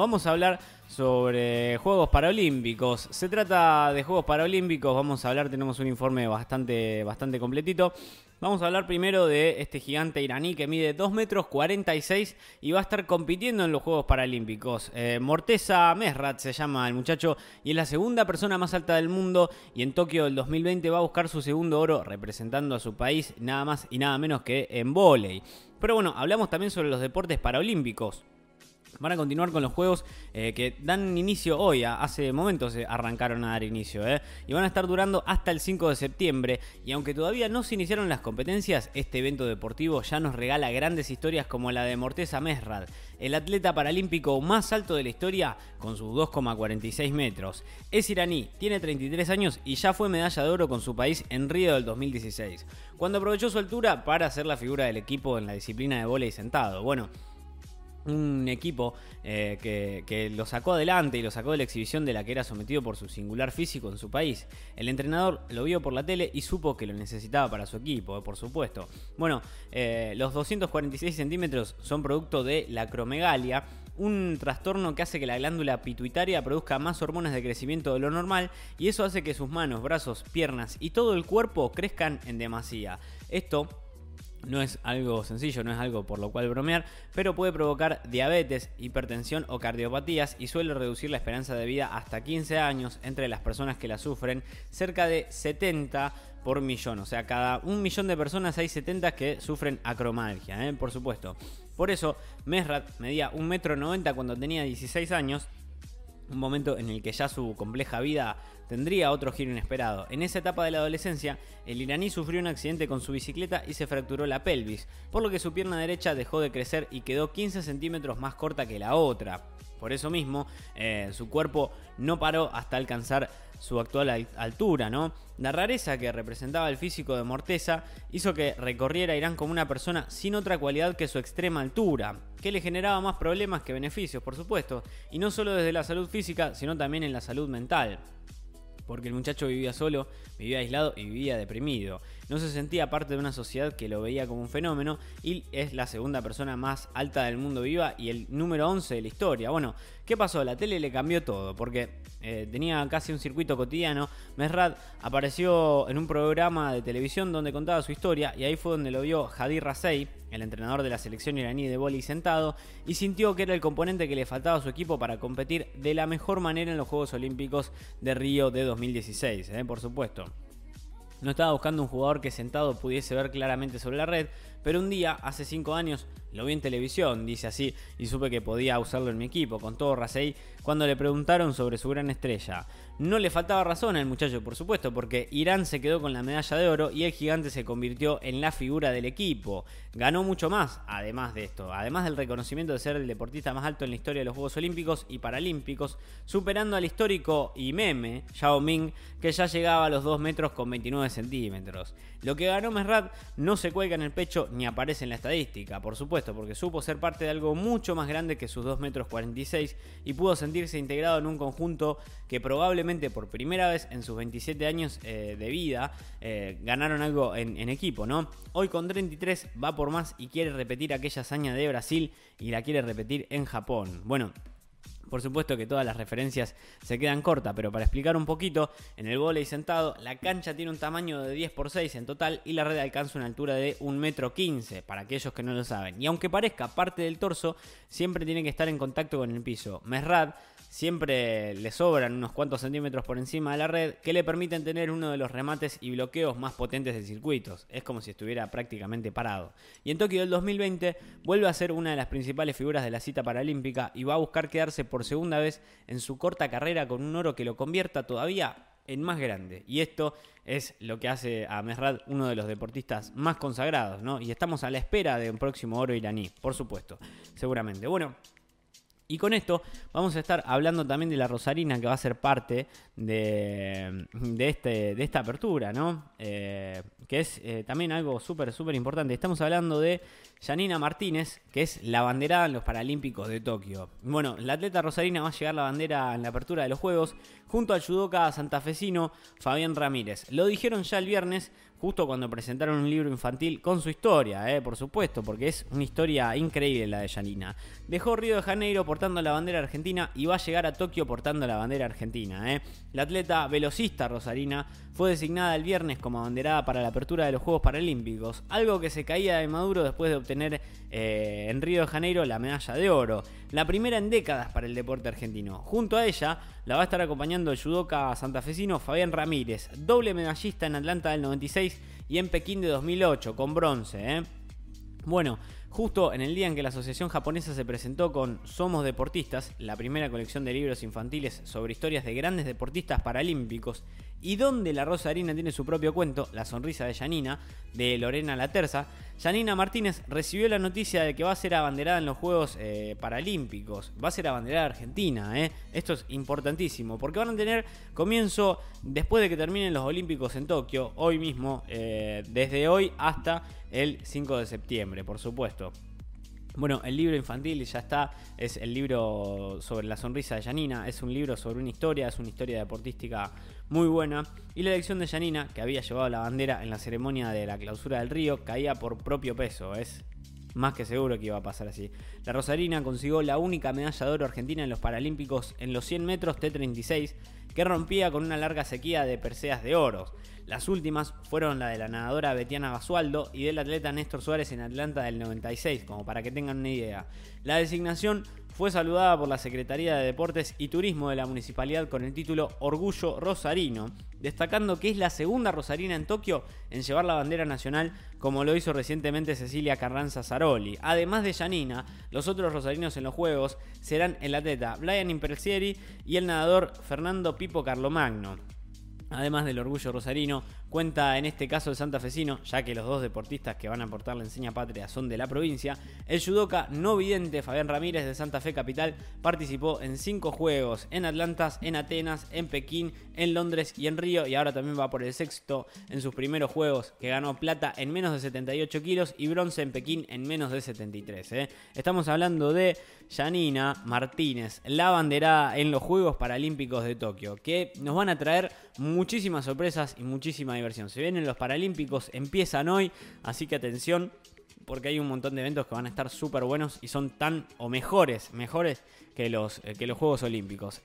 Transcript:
Vamos a hablar sobre Juegos Paralímpicos. Se trata de Juegos Paralímpicos, vamos a hablar, tenemos un informe bastante, bastante completito. Vamos a hablar primero de este gigante iraní que mide 2 metros 46 y va a estar compitiendo en los Juegos Paralímpicos. Eh, Morteza Mesrat se llama el muchacho y es la segunda persona más alta del mundo y en Tokio del 2020 va a buscar su segundo oro representando a su país nada más y nada menos que en volei. Pero bueno, hablamos también sobre los deportes paralímpicos. Van a continuar con los juegos eh, que dan inicio hoy, hace momentos arrancaron a dar inicio, eh, y van a estar durando hasta el 5 de septiembre. Y aunque todavía no se iniciaron las competencias, este evento deportivo ya nos regala grandes historias como la de Morteza Mesrad, el atleta paralímpico más alto de la historia con sus 2,46 metros. Es iraní, tiene 33 años y ya fue medalla de oro con su país en Río del 2016, cuando aprovechó su altura para ser la figura del equipo en la disciplina de volei sentado. Bueno, un equipo eh, que, lo sacó adelante y lo sacó de la exhibición de la que era sometido por su singular físico en su país. El entrenador lo vio por la tele y supo que lo necesitaba para su equipo, eh, por supuesto. Bueno, eh, los 246 centímetros son producto de la cromegalia, un trastorno que hace que la glándula pituitaria produzca más hormonas de crecimiento de lo normal y eso hace que sus manos, brazos, piernas y todo el cuerpo crezcan en demasía. Esto no es algo sencillo, no es algo por lo cual bromear, pero puede provocar diabetes, hipertensión o cardiopatías y suele reducir la esperanza de vida hasta 15 años entre las personas que la sufren, cerca de 70 por millón. O sea, cada un millón de personas hay 70 que sufren acromalgia, ¿eh? por supuesto. Por eso, Mesrat medía 1,90 m cuando tenía 16 años un momento en el que ya su compleja vida tendría otro giro inesperado. En esa etapa de la adolescencia, el iraní sufrió un accidente con su bicicleta y se fracturó la pelvis, por lo que su pierna derecha dejó de crecer y quedó 15 centímetros más corta que la otra. Por eso mismo, eh, su cuerpo no paró hasta alcanzar su actual altura, ¿no? La rareza que representaba el físico de Morteza hizo que recorriera Irán como una persona sin otra cualidad que su extrema altura, que le generaba más problemas que beneficios, por supuesto, y no solo desde la salud física, sino también en la salud mental porque el muchacho vivía solo, vivía aislado y vivía deprimido. No se sentía parte de una sociedad que lo veía como un fenómeno y es la segunda persona más alta del mundo viva y el número 11 de la historia. Bueno, ¿qué pasó? La tele le cambió todo porque eh, tenía casi un circuito cotidiano. Mesrad apareció en un programa de televisión donde contaba su historia y ahí fue donde lo vio Hadi Rasei, el entrenador de la selección iraní de vóley sentado, y sintió que era el componente que le faltaba a su equipo para competir de la mejor manera en los Juegos Olímpicos de Río de 2016, eh, por supuesto. No estaba buscando un jugador que sentado pudiese ver claramente sobre la red, pero un día, hace 5 años, lo vi en televisión, dice así, y supe que podía usarlo en mi equipo, con todo Rasei, cuando le preguntaron sobre su gran estrella. No le faltaba razón al muchacho, por supuesto, porque Irán se quedó con la medalla de oro y el gigante se convirtió en la figura del equipo. Ganó mucho más, además de esto, además del reconocimiento de ser el deportista más alto en la historia de los Juegos Olímpicos y Paralímpicos, superando al histórico y meme Yao Ming, que ya llegaba a los 2 metros con 29 centímetros. Lo que ganó Mesrat no se cuelga en el pecho ni aparece en la estadística, por supuesto, porque supo ser parte de algo mucho más grande que sus 2 metros 46 y pudo sentirse integrado en un conjunto que probablemente por primera vez en sus 27 años eh, de vida eh, ganaron algo en, en, equipo, ¿no? Hoy con 33 va por más y quiere repetir aquella hazaña de Brasil y la quiere repetir en Japón. Bueno, por supuesto que todas las referencias se quedan cortas, pero para explicar un poquito, en el volei sentado, la cancha tiene un tamaño de 10 x 6 en total y la red alcanza una altura de 1,15 m, para aquellos que no lo saben. Y aunque parezca parte del torso, siempre tiene que estar en contacto con el piso. Mesrad siempre le sobran unos cuantos centímetros por encima de la red que le permiten tener uno de los remates y bloqueos más potentes de circuitos. Es como si estuviera prácticamente parado. Y en Tokio del 2020 vuelve a ser una de las principales figuras de la cita paralímpica y va a buscar quedarse por segunda vez en su corta carrera con un oro que lo convierta todavía en más grande. Y esto es lo que hace a Mesrad uno de los deportistas más consagrados, ¿no? Y estamos a la espera de un próximo oro iraní, por supuesto, seguramente. Bueno, y con esto vamos a estar hablando también de la Rosarina, que va a ser parte de, este, de esta apertura, ¿no? Eh, que es eh, también algo súper, súper importante. Estamos hablando de Janina Martínez, que es la banderada en los Paralímpicos de Tokio. Bueno, la atleta Rosarina va a llegar la bandera en la apertura de los Juegos junto al judoka santafesino Fabián Ramírez. Lo dijeron ya el viernes, justo cuando presentaron un libro infantil con su historia, eh, por supuesto, porque es una historia increíble la de Janina. Dejó Río de Janeiro por portando la bandera argentina y va a llegar a Tokio portando la bandera argentina. ¿eh? La atleta velocista rosarina fue designada el viernes como abanderada para la apertura de los Juegos Paralímpicos, algo que se caía de Maduro después de obtener eh, en Río de Janeiro la medalla de oro, la primera en décadas para el deporte argentino. Junto a ella la va a estar acompañando el judoka santafesino Fabián Ramírez, doble medallista en Atlanta del 96 y en Pekín de 2008, con bronce. ¿eh? Bueno, Justo en el día en que la Asociación Japonesa se presentó con Somos Deportistas, la primera colección de libros infantiles sobre historias de grandes deportistas paralímpicos, y donde la Rosa Harina tiene su propio cuento, La sonrisa de Janina, de Lorena La Terza, Janina Martínez recibió la noticia de que va a ser abanderada en los Juegos eh, Paralímpicos, va a ser abanderada Argentina, ¿eh? esto es importantísimo, porque van a tener comienzo después de que terminen los Olímpicos en Tokio, hoy mismo, eh, desde hoy hasta el 5 de septiembre, por supuesto. Bueno, el libro infantil ya está, es el libro sobre la sonrisa de Janina, es un libro sobre una historia, es una historia deportística muy buena. Y la elección de Janina, que había llevado la bandera en la ceremonia de la clausura del río, caía por propio peso, es más que seguro que iba a pasar así. La Rosarina consiguió la única medalla de oro argentina en los Paralímpicos en los 100 metros T36, que rompía con una larga sequía de perseas de oro. Las últimas fueron la de la nadadora Betiana Basualdo y del atleta Néstor Suárez en Atlanta del 96, como para que tengan una idea. La designación fue saludada por la Secretaría de Deportes y Turismo de la Municipalidad con el título Orgullo Rosarino, destacando que es la segunda rosarina en Tokio en llevar la bandera nacional, como lo hizo recientemente Cecilia Carranza Zaroli. Además de Janina, los otros rosarinos en los Juegos serán el atleta Brian Impercieri y el nadador Fernando Pipo Carlomagno. Además del orgullo rosarino, cuenta en este caso el santafesino, ya que los dos deportistas que van a aportar la enseña patria son de la provincia. El judoka no vidente Fabián Ramírez de Santa Fe Capital participó en cinco juegos: en Atlantas, en Atenas, en Pekín, en Londres y en Río. Y ahora también va por el sexto en sus primeros juegos, que ganó plata en menos de 78 kilos y bronce en Pekín en menos de 73. ¿eh? Estamos hablando de Janina Martínez, la banderada en los Juegos Paralímpicos de Tokio, que nos van a traer muchísimas sorpresas y muchísima diversión. Se vienen los Paralímpicos, empiezan hoy, así que atención, porque hay un montón de eventos que van a estar súper buenos y son tan o mejores, mejores que los, eh, que los Juegos Olímpicos.